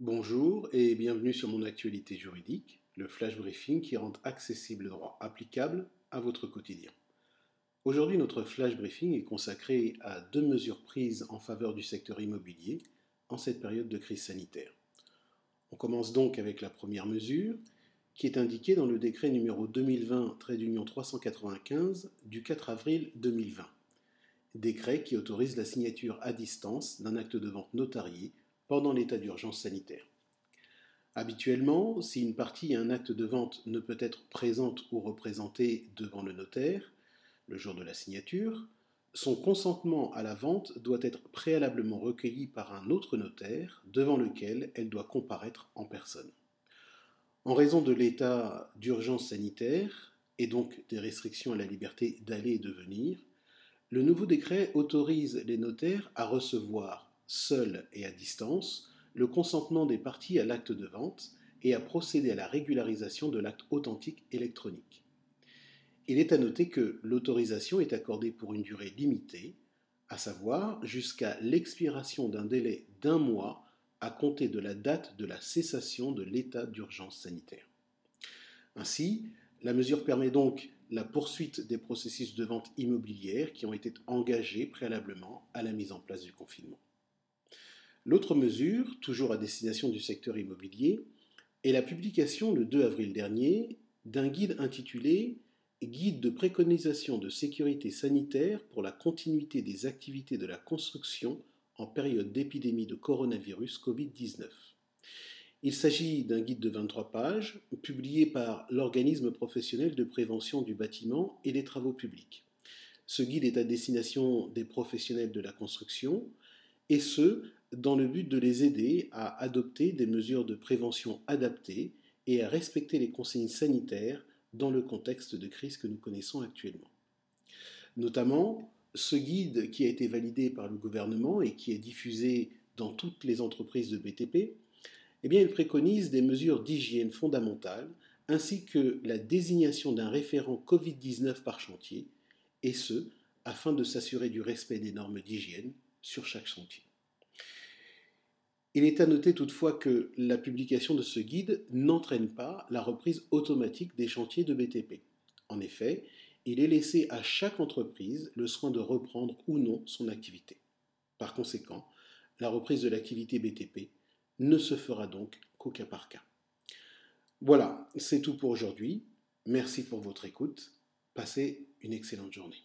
Bonjour et bienvenue sur mon actualité juridique, le flash briefing qui rend accessible le droit applicable à votre quotidien. Aujourd'hui, notre flash briefing est consacré à deux mesures prises en faveur du secteur immobilier en cette période de crise sanitaire. On commence donc avec la première mesure qui est indiquée dans le décret numéro 2020-395 du 4 avril 2020. Décret qui autorise la signature à distance d'un acte de vente notarié pendant l'état d'urgence sanitaire. Habituellement, si une partie et un acte de vente ne peut être présente ou représentée devant le notaire le jour de la signature, son consentement à la vente doit être préalablement recueilli par un autre notaire devant lequel elle doit comparaître en personne. En raison de l'état d'urgence sanitaire et donc des restrictions à la liberté d'aller et de venir, le nouveau décret autorise les notaires à recevoir seul et à distance, le consentement des parties à l'acte de vente et à procéder à la régularisation de l'acte authentique électronique. Il est à noter que l'autorisation est accordée pour une durée limitée, à savoir jusqu'à l'expiration d'un délai d'un mois à compter de la date de la cessation de l'état d'urgence sanitaire. Ainsi, la mesure permet donc la poursuite des processus de vente immobilière qui ont été engagés préalablement à la mise en place du confinement. L'autre mesure, toujours à destination du secteur immobilier, est la publication le 2 avril dernier d'un guide intitulé Guide de préconisation de sécurité sanitaire pour la continuité des activités de la construction en période d'épidémie de coronavirus Covid-19. Il s'agit d'un guide de 23 pages, publié par l'organisme professionnel de prévention du bâtiment et des travaux publics. Ce guide est à destination des professionnels de la construction, et ce, dans le but de les aider à adopter des mesures de prévention adaptées et à respecter les consignes sanitaires dans le contexte de crise que nous connaissons actuellement. Notamment, ce guide qui a été validé par le gouvernement et qui est diffusé dans toutes les entreprises de BTP, eh bien, il préconise des mesures d'hygiène fondamentales ainsi que la désignation d'un référent Covid-19 par chantier, et ce, afin de s'assurer du respect des normes d'hygiène sur chaque chantier. Il est à noter toutefois que la publication de ce guide n'entraîne pas la reprise automatique des chantiers de BTP. En effet, il est laissé à chaque entreprise le soin de reprendre ou non son activité. Par conséquent, la reprise de l'activité BTP ne se fera donc qu'au cas par cas. Voilà, c'est tout pour aujourd'hui. Merci pour votre écoute. Passez une excellente journée.